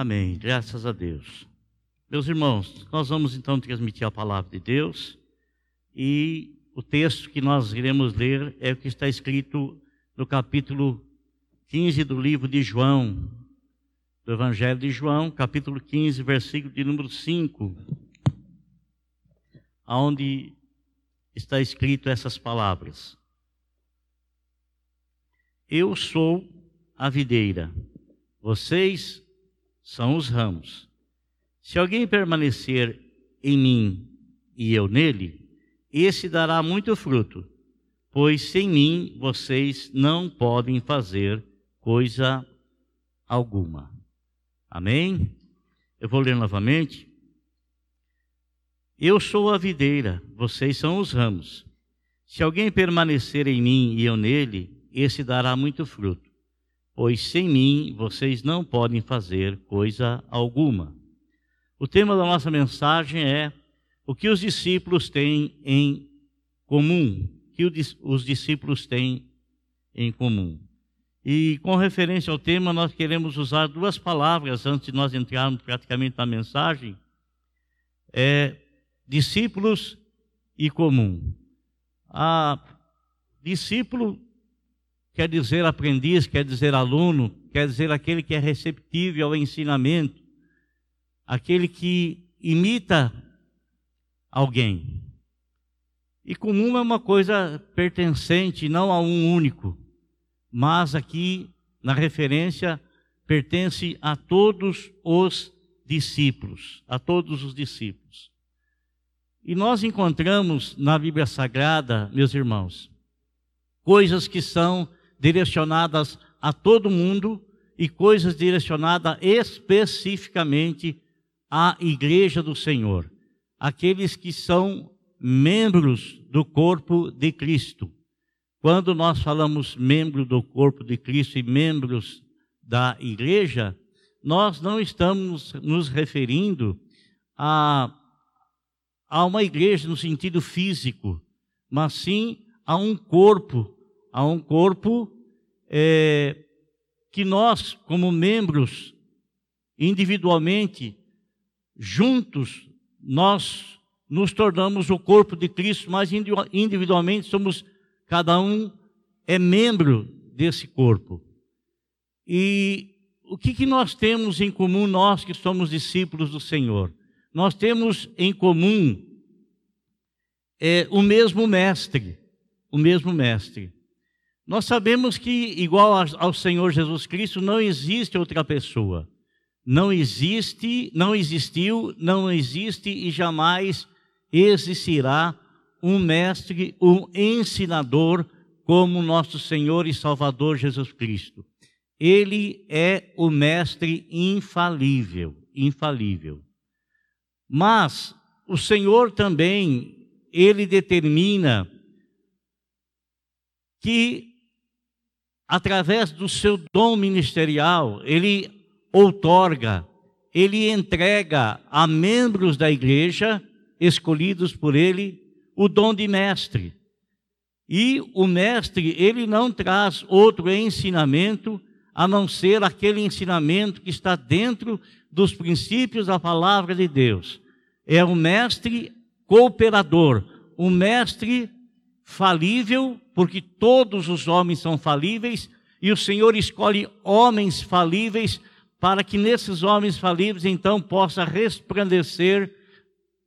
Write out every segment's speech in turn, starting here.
Amém. Graças a Deus. Meus irmãos, nós vamos então transmitir a palavra de Deus e o texto que nós iremos ler é o que está escrito no capítulo 15 do livro de João, do Evangelho de João, capítulo 15, versículo de número 5, onde está escrito essas palavras. Eu sou a videira, vocês são os ramos. Se alguém permanecer em mim e eu nele, esse dará muito fruto, pois sem mim vocês não podem fazer coisa alguma. Amém? Eu vou ler novamente. Eu sou a videira, vocês são os ramos. Se alguém permanecer em mim e eu nele, esse dará muito fruto, pois sem mim vocês não podem fazer coisa alguma. O tema da nossa mensagem é o que os discípulos têm em comum, que os discípulos têm em comum. E com referência ao tema, nós queremos usar duas palavras antes de nós entrarmos praticamente na mensagem. É discípulos e comum. A discípulo quer dizer aprendiz, quer dizer aluno, quer dizer aquele que é receptível ao ensinamento, aquele que imita alguém. E comum é uma coisa pertencente, não a um único mas aqui na referência pertence a todos os discípulos, a todos os discípulos. E nós encontramos na Bíblia Sagrada, meus irmãos, coisas que são direcionadas a todo mundo e coisas direcionadas especificamente à igreja do Senhor, aqueles que são membros do corpo de Cristo. Quando nós falamos membro do corpo de Cristo e membros da igreja, nós não estamos nos referindo a, a uma igreja no sentido físico, mas sim a um corpo, a um corpo é, que nós, como membros, individualmente, juntos, nós nos tornamos o corpo de Cristo, mas individualmente somos Cada um é membro desse corpo. E o que, que nós temos em comum, nós que somos discípulos do Senhor? Nós temos em comum é, o mesmo mestre, o mesmo mestre. Nós sabemos que, igual ao Senhor Jesus Cristo, não existe outra pessoa. Não existe, não existiu, não existe e jamais existirá um mestre, um ensinador como nosso Senhor e Salvador Jesus Cristo. Ele é o mestre infalível, infalível. Mas o Senhor também, ele determina que através do seu dom ministerial, ele outorga, ele entrega a membros da igreja escolhidos por ele o dom de mestre. E o mestre, ele não traz outro ensinamento a não ser aquele ensinamento que está dentro dos princípios da palavra de Deus. É o mestre cooperador, o mestre falível, porque todos os homens são falíveis, e o Senhor escolhe homens falíveis para que nesses homens falíveis então possa resplandecer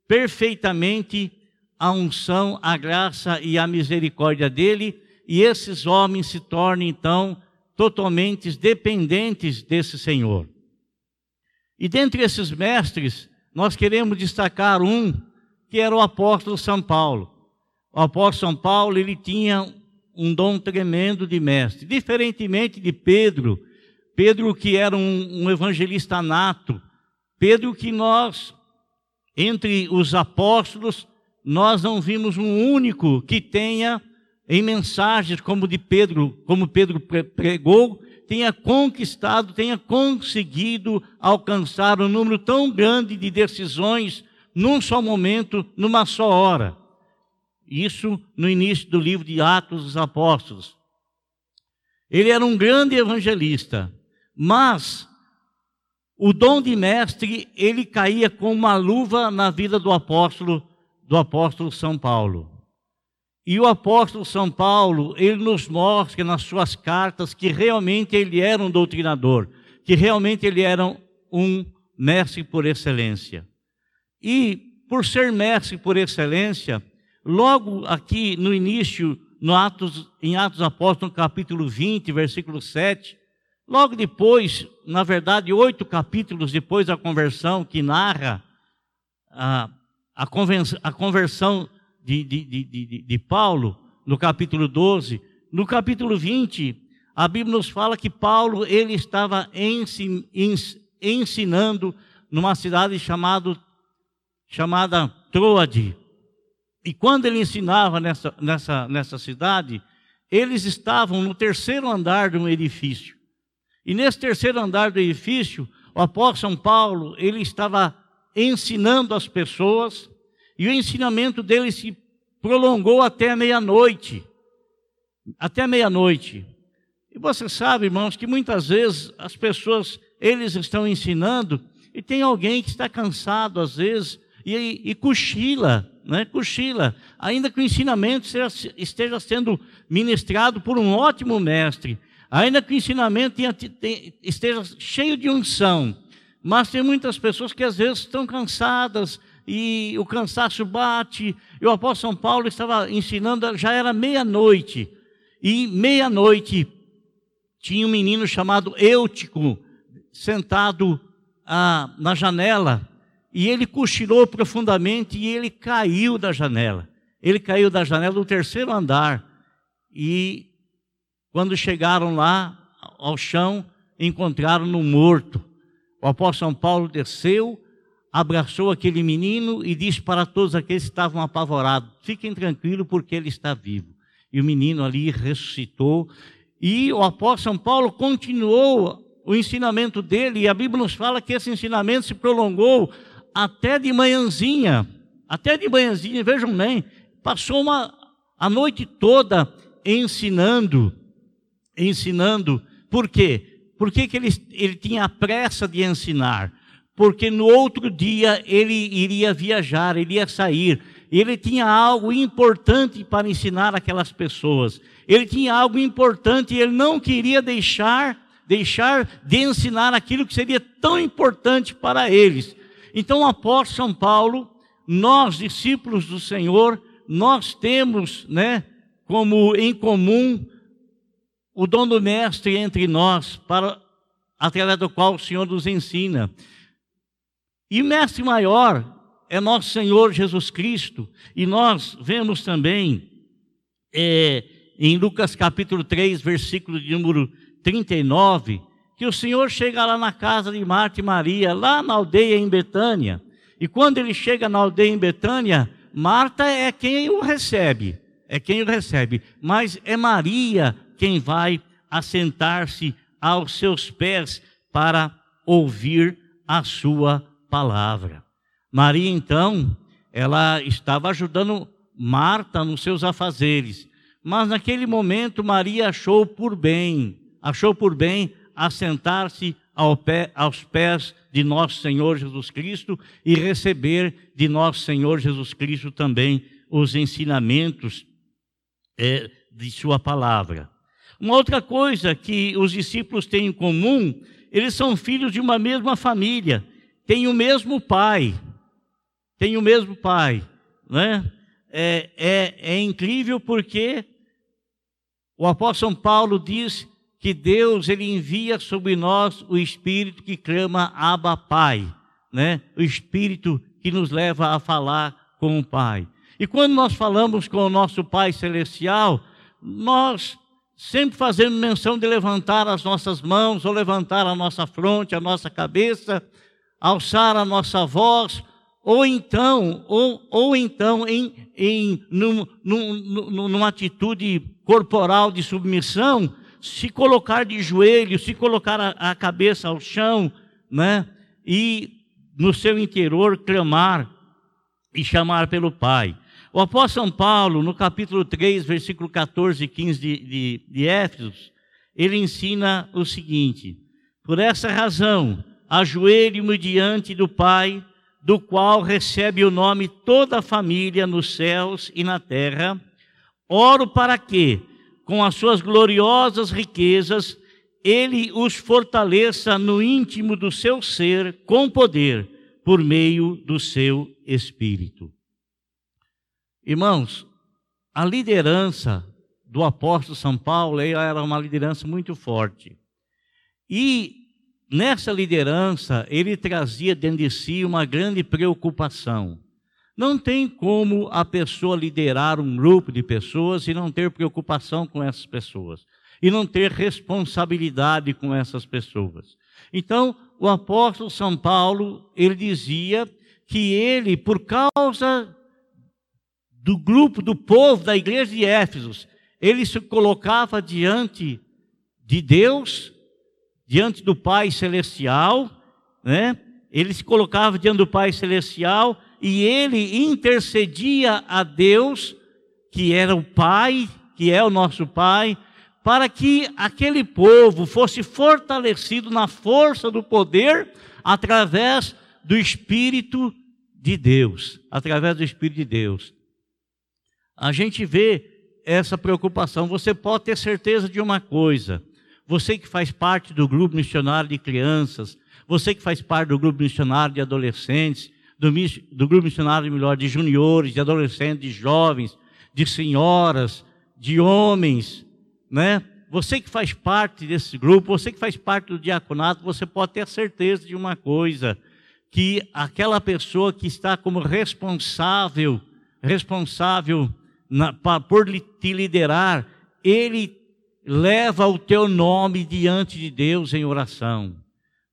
perfeitamente a unção, a graça e a misericórdia dele, e esses homens se tornem então totalmente dependentes desse Senhor. E dentre esses mestres, nós queremos destacar um que era o apóstolo São Paulo. O apóstolo São Paulo, ele tinha um dom tremendo de mestre, diferentemente de Pedro, Pedro que era um, um evangelista nato, Pedro que nós, entre os apóstolos, nós não vimos um único que tenha em mensagens como de Pedro, como Pedro pregou, tenha conquistado, tenha conseguido alcançar um número tão grande de decisões num só momento, numa só hora. Isso no início do livro de Atos dos o dom de mestre, ele caía com uma luva na vida do apóstolo, do apóstolo São Paulo. E o apóstolo São Paulo, ele nos mostra nas suas cartas que realmente ele era um doutrinador, que realmente ele era um mestre por excelência. E por ser mestre por excelência, logo aqui no início, no Atos, em Atos Apóstolos, capítulo 20, versículo 7, logo depois, na verdade, oito capítulos depois da conversão, que narra a, a, a conversão de, de, de, de, Paulo, no capítulo 12, no capítulo 20, a Bíblia nos fala que Paulo ele estava ensinando numa cidade chamado, chamada Troade. E quando ele ensinava nessa, nessa, nessa cidade, eles estavam no terceiro andar de um edifício. E nesse terceiro andar do edifício, o apóstolo São Paulo, ele estava ensinando as pessoas e o ensinamento dele se prolongou até meia-noite. Até meia-noite. E você sabe, irmãos, que muitas vezes as pessoas, eles estão ensinando e tem alguém que está cansado às vezes e, e cochila, né? Cochila, ainda que o ensinamento esteja sendo ministrado por um ótimo mestre, ainda que o ensinamento tenha, tenha, esteja cheio de unção, mas tem muitas pessoas que às vezes estão cansadas e o cansaço bate. E o apóstolo São Paulo estava ensinando, já era meia-noite. E meia-noite tinha um menino chamado Eutico sentado ah, na janela. E ele cochilou profundamente e ele caiu da janela. Ele caiu da janela do terceiro andar. E quando chegaram lá ao chão, encontraram-no morto. O apóstolo São Paulo desceu, abraçou aquele menino e disse para todos aqueles que estavam apavorados: Fiquem tranquilos, porque ele está vivo. E o menino ali ressuscitou. E o apóstolo São Paulo continuou o ensinamento dele, e a Bíblia nos fala que esse ensinamento se prolongou até de manhãzinha. Até de manhãzinha, vejam bem, passou uma, a noite toda ensinando, ensinando. Por quê? Por que, que ele, ele tinha pressa de ensinar? Porque no outro dia ele iria viajar, ele ia sair. Ele tinha algo importante para ensinar aquelas pessoas. Ele tinha algo importante e ele não queria deixar deixar de ensinar aquilo que seria tão importante para eles. Então, o apóstolo São Paulo, nós discípulos do Senhor, nós temos, né, como em comum o dom do mestre entre nós, para através do qual o Senhor nos ensina. E mestre maior é nosso Senhor Jesus Cristo, e nós vemos também é, em Lucas capítulo 3, versículo de número 39, que o Senhor chega lá na casa de Marta e Maria, lá na aldeia em Betânia, e quando ele chega na aldeia em Betânia, Marta é quem o recebe, é quem o recebe, mas é Maria quem vai assentar-se aos seus pés para ouvir a sua palavra. Maria, então, ela estava ajudando Marta nos seus afazeres, mas naquele momento Maria achou por bem, achou por bem assentar-se ao pé, aos pés de nosso Senhor Jesus Cristo e receber de nosso Senhor Jesus Cristo também os ensinamentos é, de Sua palavra. Uma outra coisa que os discípulos têm em comum, eles são filhos de uma mesma família, têm o mesmo pai, têm o mesmo pai, né? É, é, é incrível porque o apóstolo Paulo diz que Deus ele envia sobre nós o Espírito que clama Abba Pai, né? O Espírito que nos leva a falar com o Pai. E quando nós falamos com o nosso Pai Celestial, nós sempre fazendo menção de levantar as nossas mãos, ou levantar a nossa fronte, a nossa cabeça, alçar a nossa voz, ou então, ou, ou então em, em num, num, numa atitude corporal de submissão, se colocar de joelho, se colocar a, a cabeça ao chão, né? E no seu interior clamar e chamar pelo Pai. O apóstolo São Paulo, no capítulo 3, versículo 14 e 15 de, de, de Éfesos, ele ensina o seguinte: Por essa razão, ajoelho-me diante do Pai, do qual recebe o nome toda a família nos céus e na terra. Oro para que, com as suas gloriosas riquezas, ele os fortaleça no íntimo do seu ser com poder, por meio do seu espírito. Irmãos, a liderança do apóstolo São Paulo era uma liderança muito forte. E nessa liderança, ele trazia dentro de si uma grande preocupação. Não tem como a pessoa liderar um grupo de pessoas e não ter preocupação com essas pessoas e não ter responsabilidade com essas pessoas. Então, o apóstolo São Paulo, ele dizia que ele, por causa do grupo, do povo da igreja de Éfeso, ele se colocava diante de Deus, diante do Pai Celestial, né? Ele se colocava diante do Pai Celestial e ele intercedia a Deus, que era o Pai, que é o nosso Pai, para que aquele povo fosse fortalecido na força do poder através do Espírito de Deus, através do Espírito de Deus. A gente vê essa preocupação. Você pode ter certeza de uma coisa: você que faz parte do grupo missionário de crianças, você que faz parte do grupo missionário de adolescentes, do, do grupo missionário melhor de juniores, de adolescentes, de jovens, de senhoras, de homens, né? Você que faz parte desse grupo, você que faz parte do diaconato, você pode ter certeza de uma coisa, que aquela pessoa que está como responsável, responsável na, por te liderar, ele leva o teu nome diante de Deus em oração.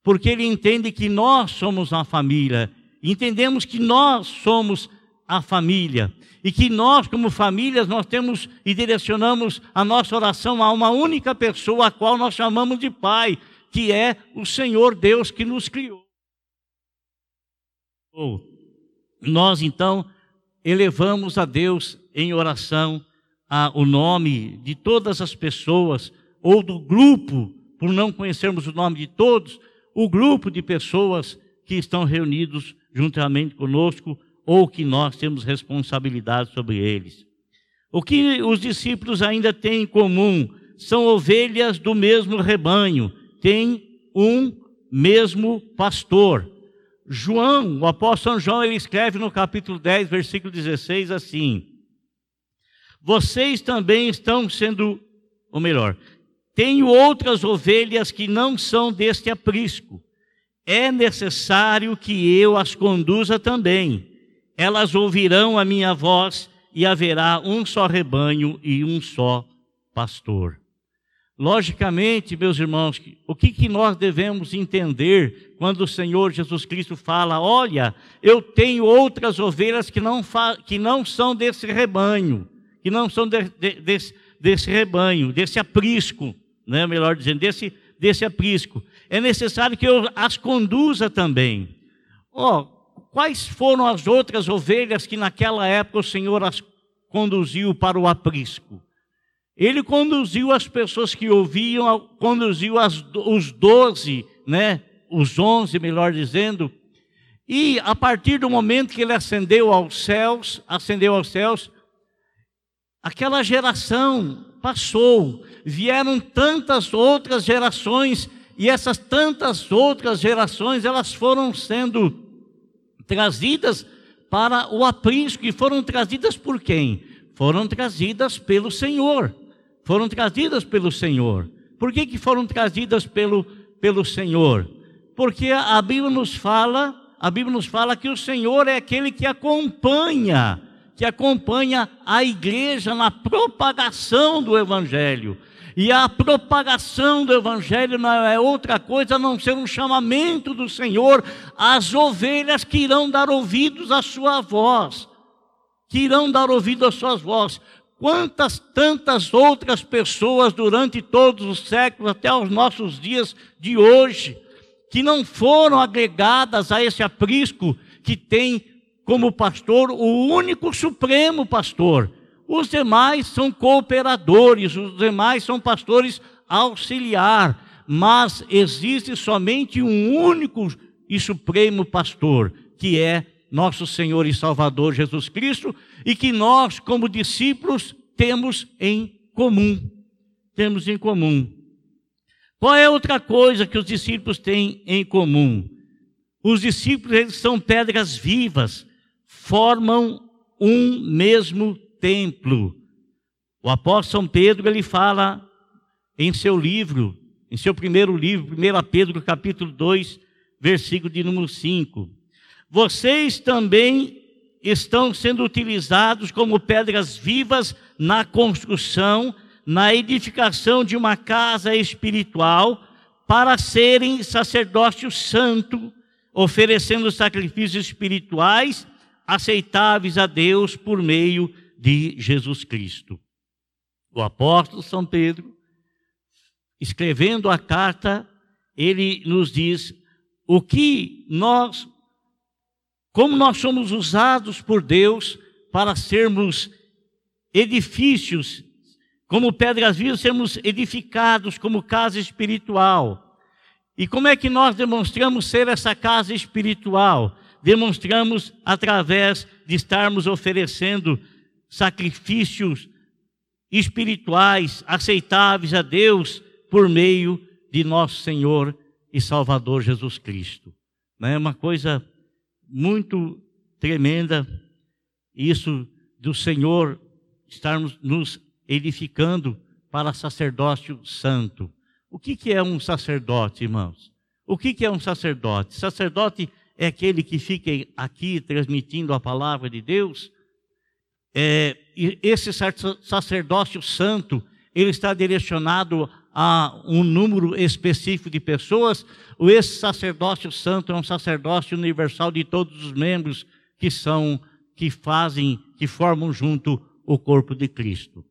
Porque ele entende que nós somos uma família entendemos que nós somos a família e que nós, como famílias, nós temos e direcionamos a nossa oração a uma única pessoa, a qual nós chamamos de Pai, que é o Senhor Deus que nos criou. Nós então elevamos a Deus em oração a, o nome de todas as pessoas ou do grupo, por não conhecermos o nome de todos, o grupo de pessoas que estão reunidos juntamente conosco ou que nós temos responsabilidade sobre eles. O que os discípulos ainda têm em comum são ovelhas do mesmo rebanho, têm um mesmo pastor. João, o apóstolo João, ele escreve no capítulo 10, versículo 16 assim: Vocês também estão sendo, ou melhor, tenho outras ovelhas que não são deste aprisco é necessário que eu as conduza também. Elas ouvirão a minha voz e haverá um só rebanho e um só pastor. Logicamente, meus irmãos, o que, que nós devemos entender quando o Senhor Jesus Cristo fala: Olha, eu tenho outras ovelhas que não, que não são desse rebanho, que não são de, de, desse, desse rebanho, desse aprisco, né? melhor dizendo, desse, desse aprisco é necessário que eu as conduza também. Oh, quais foram as outras ovelhas que naquela época o Senhor as conduziu para o aprisco? Ele conduziu as pessoas que ouviam, conduziu as, os doze, né? Os onze, melhor dizendo. E a partir do momento que ele ascendeu aos céus, ascendeu aos céus, aquela geração passou, vieram tantas outras gerações e essas tantas outras gerações, elas foram sendo trazidas para o aprisco e foram trazidas por quem? Foram trazidas pelo Senhor. Foram trazidas pelo Senhor. Por que, que foram trazidas pelo, pelo Senhor? Porque a Bíblia nos fala, a Bíblia nos fala que o Senhor é aquele que acompanha, que acompanha a igreja na propagação do evangelho. E a propagação do Evangelho não é outra coisa a não ser um chamamento do Senhor às ovelhas que irão dar ouvidos à sua voz, que irão dar ouvido às suas vozes. Quantas tantas outras pessoas durante todos os séculos, até os nossos dias de hoje, que não foram agregadas a esse aprisco que tem como pastor o único supremo pastor os demais são cooperadores, os demais são pastores auxiliar, mas existe somente um único e supremo pastor, que é nosso Senhor e Salvador Jesus Cristo, e que nós, como discípulos, temos em comum. Temos em comum. Qual é outra coisa que os discípulos têm em comum? Os discípulos eles são pedras vivas, formam um mesmo templo. O apóstolo Pedro ele fala em seu livro, em seu primeiro livro, 1 Pedro capítulo 2, versículo de número 5. Vocês também estão sendo utilizados como pedras vivas na construção, na edificação de uma casa espiritual, para serem sacerdócio santo, oferecendo sacrifícios espirituais aceitáveis a Deus por meio de Jesus Cristo. O apóstolo São Pedro, escrevendo a carta, ele nos diz o que nós, como nós somos usados por Deus para sermos edifícios, como pedras vivas, sermos edificados como casa espiritual. E como é que nós demonstramos ser essa casa espiritual? Demonstramos através de estarmos oferecendo sacrifícios espirituais aceitáveis a Deus por meio de nosso Senhor e Salvador Jesus Cristo. É uma coisa muito tremenda isso do Senhor estarmos nos edificando para sacerdócio santo. O que, que é um sacerdote, irmãos? O que, que é um sacerdote? Sacerdote é aquele que fica aqui transmitindo a palavra de Deus. É, esse sacerdócio santo, ele está direcionado a um número específico de pessoas, ou esse sacerdócio santo é um sacerdócio universal de todos os membros que são, que fazem, que formam junto o corpo de Cristo.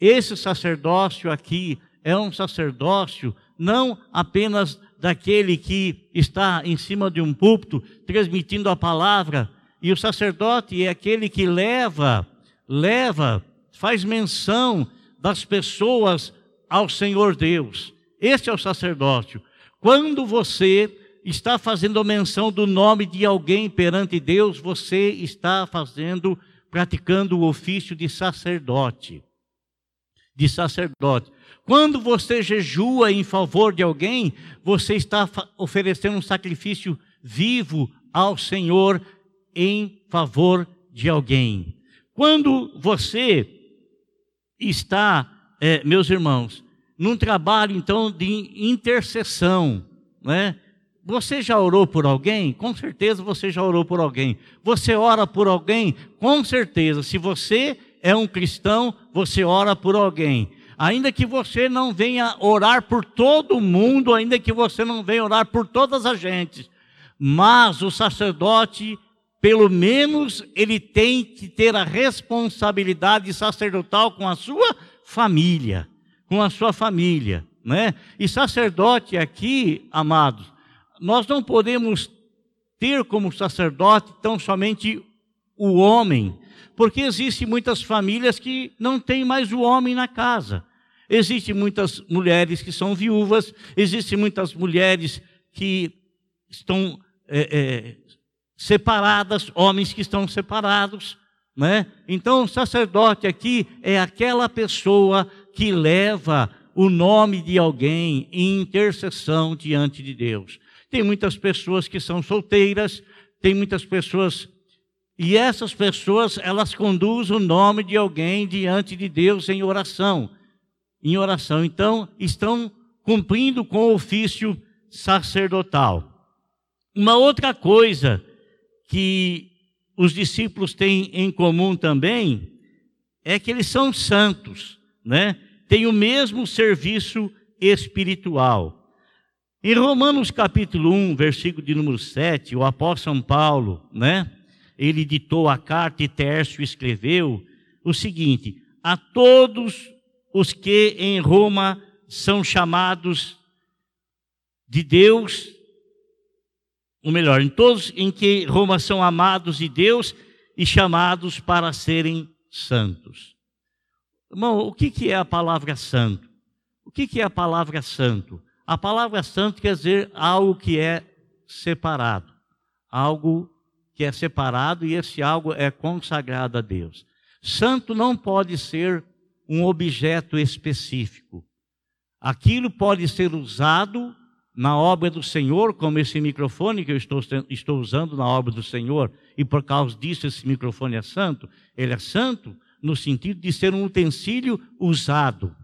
Esse sacerdócio aqui é um sacerdócio não apenas daquele que está em cima de um púlpito transmitindo a palavra, e o sacerdote é aquele que leva, leva, faz menção das pessoas ao Senhor Deus. Este é o sacerdócio. Quando você está fazendo menção do nome de alguém perante Deus, você está fazendo, praticando o ofício de sacerdote. De sacerdote. Quando você jejua em favor de alguém, você está oferecendo um sacrifício vivo ao Senhor em favor de alguém. Quando você está, é, meus irmãos, num trabalho então de intercessão, né? Você já orou por alguém? Com certeza você já orou por alguém. Você ora por alguém? Com certeza. Se você é um cristão, você ora por alguém ainda que você não venha orar por todo mundo, ainda que você não venha orar por todas as gentes, mas o sacerdote, pelo menos, ele tem que ter a responsabilidade sacerdotal com a sua família, com a sua família, né? E sacerdote aqui, amados, nós não podemos ter como sacerdote tão somente o homem, porque existem muitas famílias que não têm mais o homem na casa. Existem muitas mulheres que são viúvas, existem muitas mulheres que estão é, é, separadas, homens que estão separados. Né? Então, o sacerdote aqui é aquela pessoa que leva o nome de alguém em intercessão diante de Deus. Tem muitas pessoas que são solteiras, tem muitas pessoas e essas pessoas, elas conduzem o nome de alguém diante de Deus em oração. Em oração. Então, estão cumprindo com o ofício sacerdotal. Uma outra coisa que os discípulos têm em comum também é que eles são santos, né? Têm o mesmo serviço espiritual. Em Romanos capítulo 1, versículo de número 7, o apóstolo São Paulo, né? ele ditou a carta e Tércio escreveu o seguinte: a todos os que em Roma são chamados de Deus, ou melhor, em todos em que Roma são amados de Deus e chamados para serem santos. Irmão, o que, que é a palavra santo? O que, que é a palavra santo? A palavra santo quer dizer algo que é separado, algo que é separado e esse algo é consagrado a Deus. Santo não pode ser um objeto específico. Aquilo pode ser usado na obra do Senhor, como esse microfone que eu estou, estou usando na obra do Senhor, e por causa disso esse microfone é santo. Ele é santo no sentido de ser um utensílio usado.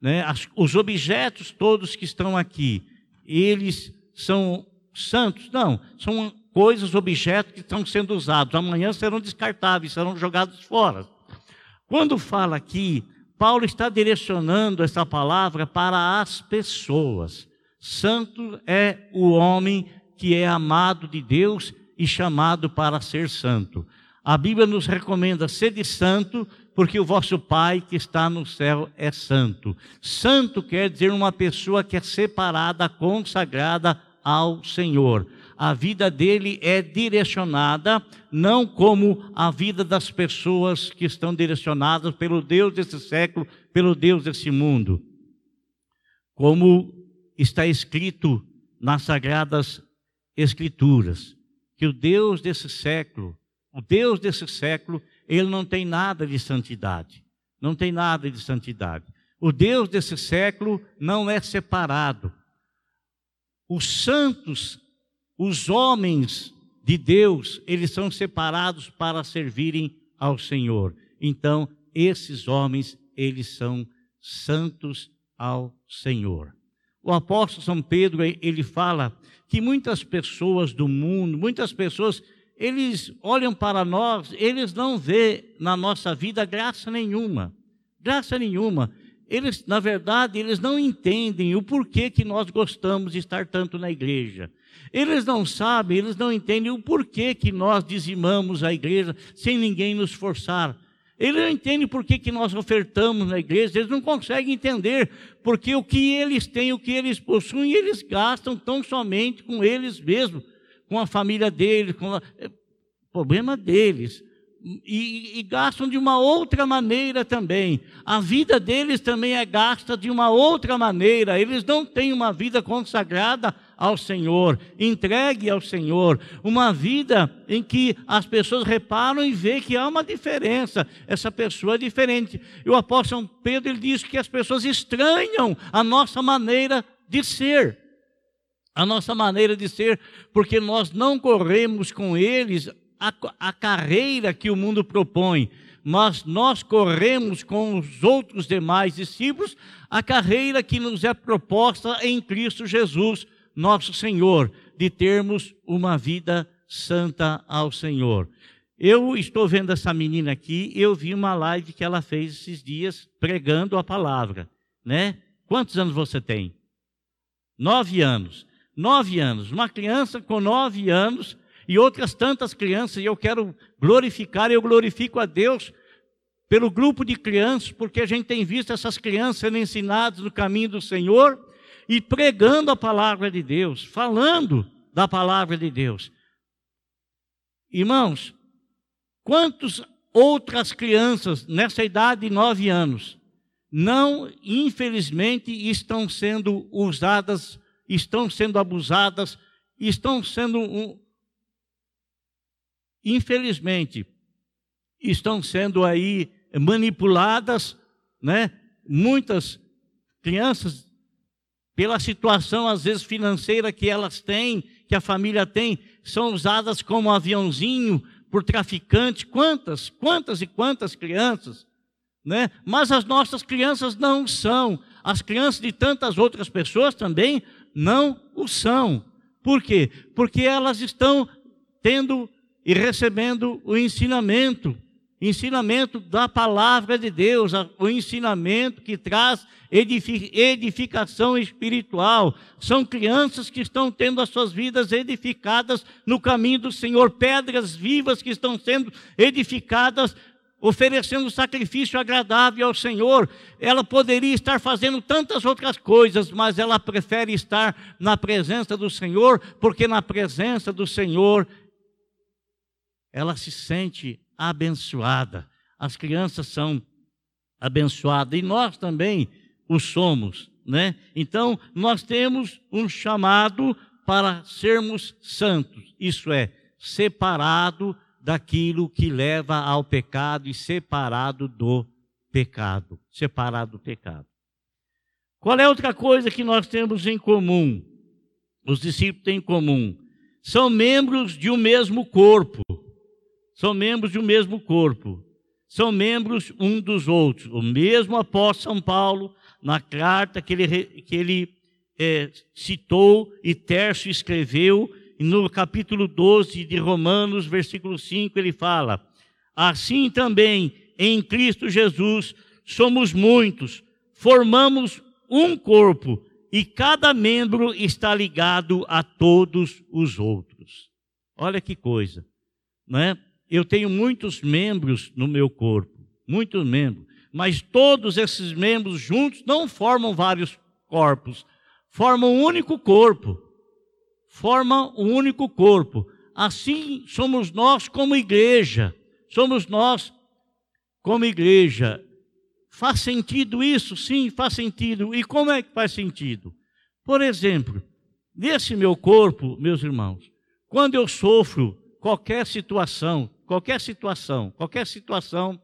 Né? os objetos todos que estão aqui, eles são santos? Não, são coisas, objetos que estão sendo usados. Amanhã serão descartáveis, serão jogados fora. Quando fala aqui, Paulo está direcionando essa palavra para as pessoas. Santo é o homem que é amado de Deus e chamado para ser santo. A Bíblia nos recomenda ser de santo, porque o vosso Pai que está no céu é santo. Santo quer dizer uma pessoa que é separada, consagrada ao Senhor. A vida dele é direcionada não como a vida das pessoas que estão direcionadas pelo Deus desse século, pelo Deus desse mundo. Como está escrito nas sagradas escrituras, que o Deus desse século, o Deus desse século, ele não tem nada de santidade. Não tem nada de santidade. O Deus desse século não é separado. Os santos, os homens de Deus, eles são separados para servirem ao Senhor. Então, esses homens, eles são santos ao Senhor. O apóstolo São Pedro, ele fala que muitas pessoas do mundo, muitas pessoas, eles olham para nós, eles não vê na nossa vida graça nenhuma. Graça nenhuma. Eles, na verdade, eles não entendem o porquê que nós gostamos de estar tanto na igreja. Eles não sabem, eles não entendem o porquê que nós dizimamos a igreja sem ninguém nos forçar. Eles não entendem por que, que nós ofertamos na igreja, eles não conseguem entender, porque o que eles têm, o que eles possuem, eles gastam tão somente com eles mesmos, com a família deles, com a... É, problema deles e, e, gastam de uma outra maneira também. A vida deles também é gasta de uma outra maneira. Eles não têm uma vida consagrada ao Senhor, entregue ao Senhor. Uma vida em que as pessoas reparam e vê que há uma diferença. Essa pessoa é diferente. E o apóstolo Pedro ele diz que as pessoas estranham a nossa maneira de ser. A nossa maneira de ser, porque nós não corremos com eles a, a carreira que o mundo propõe, mas nós corremos com os outros demais discípulos a carreira que nos é proposta em Cristo Jesus, nosso Senhor, de termos uma vida santa ao Senhor. Eu estou vendo essa menina aqui, eu vi uma live que ela fez esses dias pregando a palavra, né? Quantos anos você tem? Nove anos. Nove anos. Uma criança com nove anos e outras tantas crianças, e eu quero glorificar, eu glorifico a Deus pelo grupo de crianças, porque a gente tem visto essas crianças sendo ensinadas no caminho do Senhor e pregando a palavra de Deus, falando da palavra de Deus. Irmãos, quantas outras crianças nessa idade de nove anos não, infelizmente, estão sendo usadas, estão sendo abusadas, estão sendo infelizmente, estão sendo aí manipuladas, né? Muitas crianças, pela situação às vezes financeira que elas têm, que a família tem, são usadas como aviãozinho por traficantes. Quantas, quantas e quantas crianças, né? Mas as nossas crianças não são. As crianças de tantas outras pessoas também não o são. Por quê? Porque elas estão tendo e recebendo o ensinamento, ensinamento da palavra de Deus, o ensinamento que traz edificação espiritual. São crianças que estão tendo as suas vidas edificadas no caminho do Senhor, pedras vivas que estão sendo edificadas oferecendo sacrifício agradável ao Senhor. Ela poderia estar fazendo tantas outras coisas, mas ela prefere estar na presença do Senhor, porque na presença do Senhor ela se sente abençoada. As crianças são abençoadas e nós também o somos. né? Então, nós temos um chamado para sermos santos, isso é, separado daquilo que leva ao pecado e separado do pecado, separado do pecado. Qual é outra coisa que nós temos em comum? Os discípulos têm em comum. São membros de um mesmo corpo. São membros de um mesmo corpo. São membros um dos outros. O mesmo apóstolo São Paulo, na carta que ele, que ele é, citou e Tércio escreveu, no capítulo 12 de Romanos, versículo 5, ele fala: Assim também em Cristo Jesus somos muitos, formamos um corpo e cada membro está ligado a todos os outros. Olha que coisa, não é? Eu tenho muitos membros no meu corpo, muitos membros, mas todos esses membros juntos não formam vários corpos, formam um único corpo. Formam um único corpo. Assim somos nós como igreja. Somos nós como igreja. Faz sentido isso? Sim, faz sentido. E como é que faz sentido? Por exemplo, nesse meu corpo, meus irmãos, quando eu sofro qualquer situação, qualquer situação, qualquer situação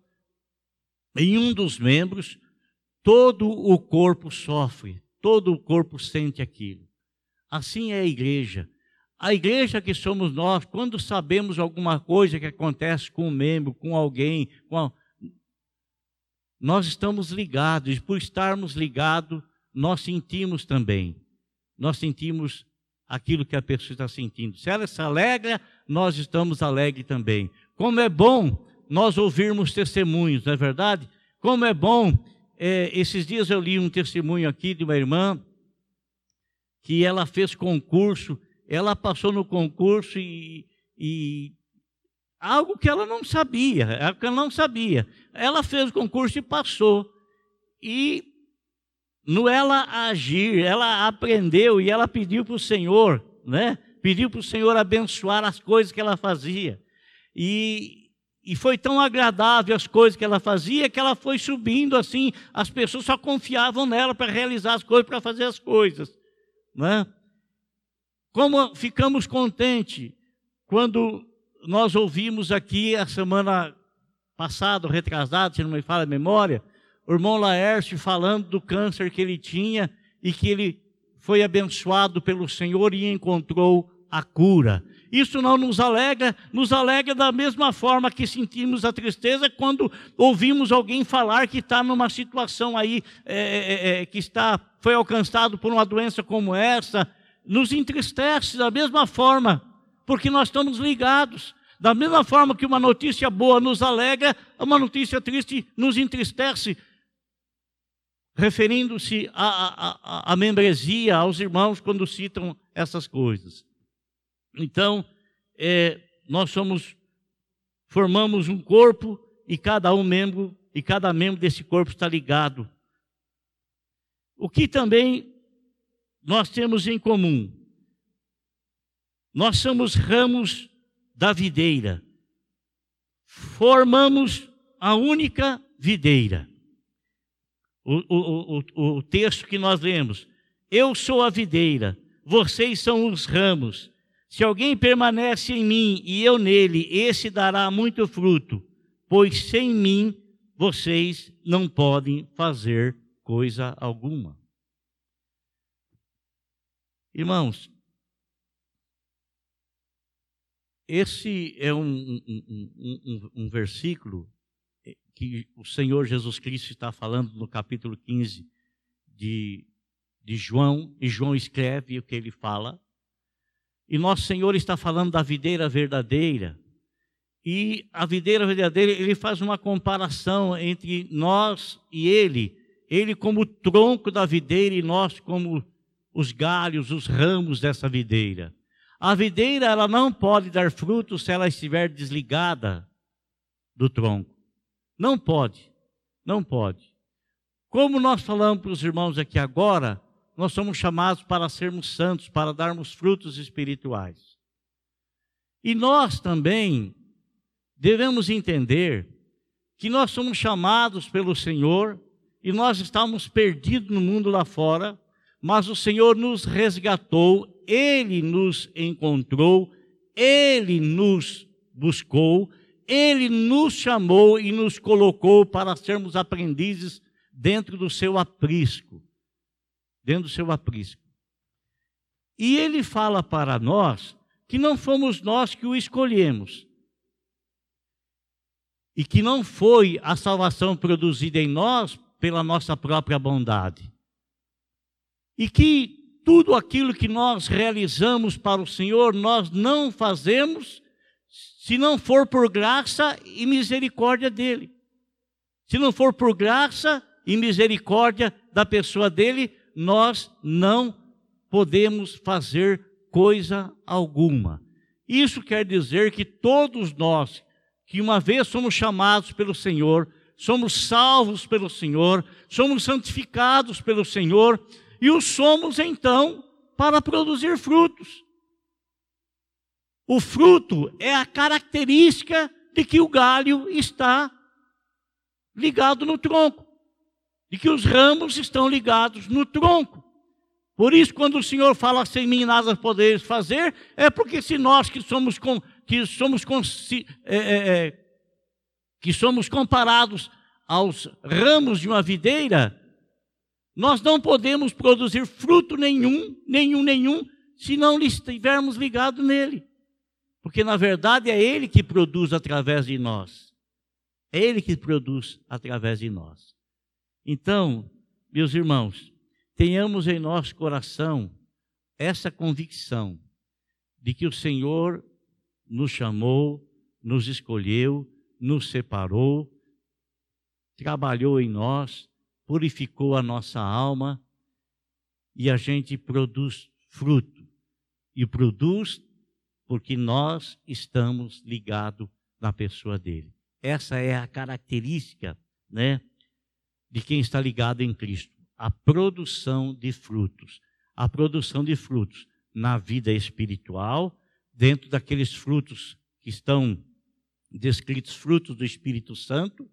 em um dos membros, todo o corpo sofre, todo o corpo sente aquilo. Assim é a igreja. A igreja que somos nós, quando sabemos alguma coisa que acontece com um membro, com alguém, com a... nós estamos ligados, e por estarmos ligados, nós sentimos também. Nós sentimos aquilo que a pessoa está sentindo. Se ela se alegra, nós estamos alegres também. Como é bom nós ouvirmos testemunhos, não é verdade? Como é bom. É, esses dias eu li um testemunho aqui de uma irmã que ela fez concurso, ela passou no concurso e, e algo que ela não sabia, algo que ela não sabia. Ela fez o concurso e passou. E no ela agir, ela aprendeu e ela pediu para o Senhor, né? Pediu para o Senhor abençoar as coisas que ela fazia. E, e foi tão agradável as coisas que ela fazia que ela foi subindo assim, as pessoas só confiavam nela para realizar as coisas, para fazer as coisas. Né? Como ficamos contentes quando nós ouvimos aqui a semana passada, retrasada, se não me fala a memória, o irmão Laércio falando do câncer que ele tinha e que ele foi abençoado pelo Senhor e encontrou a cura. Isso não nos alegra, nos alegra da mesma forma que sentimos a tristeza quando ouvimos alguém falar que está numa situação aí, é, é, é, que está, foi alcançado por uma doença como essa, nos entristece da mesma forma, porque nós estamos ligados. Da mesma forma que uma notícia boa nos alegra, uma notícia triste nos entristece, referindo-se à, à, à membresia, aos irmãos, quando citam essas coisas. Então, é, nós somos, formamos um corpo e cada um membro, e cada membro desse corpo está ligado. O que também nós temos em comum? Nós somos ramos da videira. Formamos a única videira. O, o, o, o texto que nós lemos. Eu sou a videira, vocês são os ramos. Se alguém permanece em mim e eu nele, esse dará muito fruto, pois sem mim vocês não podem fazer coisa alguma. Irmãos, esse é um, um, um, um, versículo que o Senhor Jesus Cristo está falando no capítulo 15 de, de João, e João escreve o que ele fala. E nosso Senhor está falando da videira verdadeira. E a videira verdadeira, ele faz uma comparação entre nós e ele. Ele como tronco da videira e nós como os galhos, os ramos dessa videira. A videira, ela não pode dar fruto se ela estiver desligada do tronco. Não pode. Não pode. Como nós falamos para os irmãos aqui agora, nós somos chamados para sermos santos, para darmos frutos espirituais. E nós também devemos entender que nós somos chamados pelo Senhor e nós estávamos perdidos no mundo lá fora, mas o Senhor nos resgatou, Ele nos encontrou, Ele nos buscou, Ele nos chamou e nos colocou para sermos aprendizes dentro do seu aprisco. Dentro do seu aprisco. E Ele fala para nós que não fomos nós que o escolhemos. E que não foi a salvação produzida em nós pela nossa própria bondade. E que tudo aquilo que nós realizamos para o Senhor, nós não fazemos se não for por graça e misericórdia dele. Se não for por graça e misericórdia da pessoa dele, nós não podemos fazer coisa alguma. Isso quer dizer que todos nós, que uma vez somos chamados pelo Senhor, somos salvos pelo Senhor, somos santificados pelo Senhor, e o somos então para produzir frutos. O fruto é a característica de que o galho está ligado no tronco, de que os ramos estão ligados no tronco. Por isso, quando o Senhor fala sem mim nada poderes fazer, é porque se nós que somos, com, que somos, com, é, é, é, que somos comparados aos ramos de uma videira, nós não podemos produzir fruto nenhum, nenhum, nenhum, se não estivermos ligados nele. Porque na verdade é ele que produz através de nós. É ele que produz através de nós. Então, meus irmãos, tenhamos em nosso coração essa convicção de que o Senhor nos chamou, nos escolheu, nos separou, trabalhou em nós, purificou a nossa alma e a gente produz fruto. E produz porque nós estamos ligados na pessoa dele. Essa é a característica, né, de quem está ligado em Cristo, a produção de frutos. A produção de frutos na vida espiritual, dentro daqueles frutos que estão descritos frutos do Espírito Santo,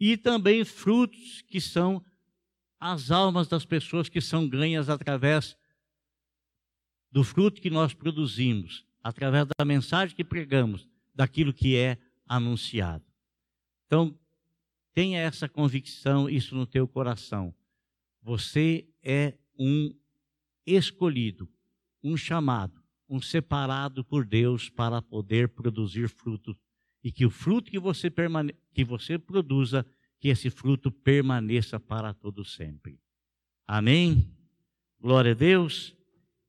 e também frutos que são as almas das pessoas que são ganhas através do fruto que nós produzimos, através da mensagem que pregamos, daquilo que é anunciado. Então, tenha essa convicção, isso no teu coração. Você é um escolhido, um chamado, um separado por Deus para poder produzir fruto e que o fruto que você, permane que você produza que esse fruto permaneça para todo sempre. Amém? Glória a Deus.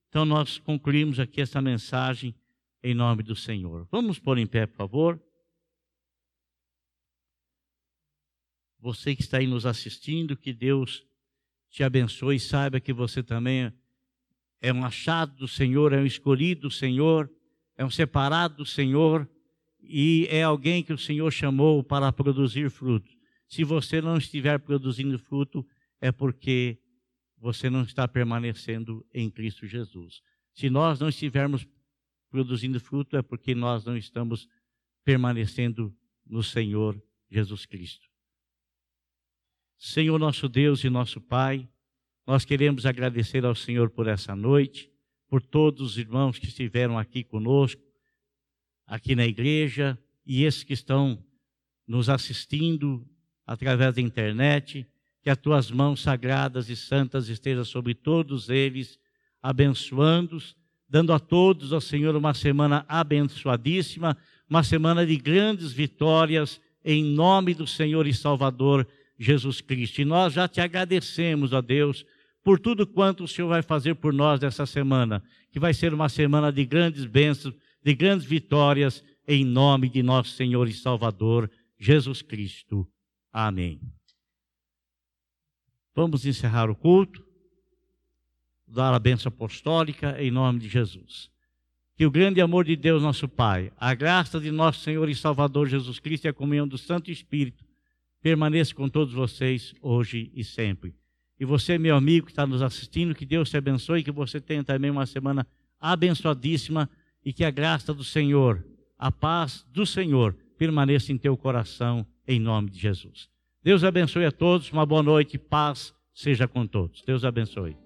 Então nós concluímos aqui essa mensagem em nome do Senhor. Vamos pôr em pé, por favor. Você que está aí nos assistindo, que Deus te abençoe e saiba que você também é um achado do Senhor, é um escolhido do Senhor, é um separado do Senhor e é alguém que o Senhor chamou para produzir frutos. Se você não estiver produzindo fruto, é porque você não está permanecendo em Cristo Jesus. Se nós não estivermos produzindo fruto, é porque nós não estamos permanecendo no Senhor Jesus Cristo. Senhor nosso Deus e nosso Pai, nós queremos agradecer ao Senhor por essa noite, por todos os irmãos que estiveram aqui conosco, aqui na igreja, e esses que estão nos assistindo através da internet, que as tuas mãos sagradas e santas estejam sobre todos eles, abençoando-os, dando a todos, ó Senhor, uma semana abençoadíssima, uma semana de grandes vitórias, em nome do Senhor e Salvador Jesus Cristo. E nós já te agradecemos, ó Deus, por tudo quanto o Senhor vai fazer por nós nessa semana, que vai ser uma semana de grandes bênçãos, de grandes vitórias, em nome de nosso Senhor e Salvador Jesus Cristo. Amém. Vamos encerrar o culto, dar a benção apostólica em nome de Jesus. Que o grande amor de Deus, nosso Pai, a graça de nosso Senhor e Salvador Jesus Cristo e a comunhão do Santo Espírito permaneça com todos vocês hoje e sempre. E você, meu amigo que está nos assistindo, que Deus te abençoe, que você tenha também uma semana abençoadíssima e que a graça do Senhor, a paz do Senhor permaneça em teu coração em nome de Jesus. Deus abençoe a todos, uma boa noite, paz seja com todos. Deus abençoe.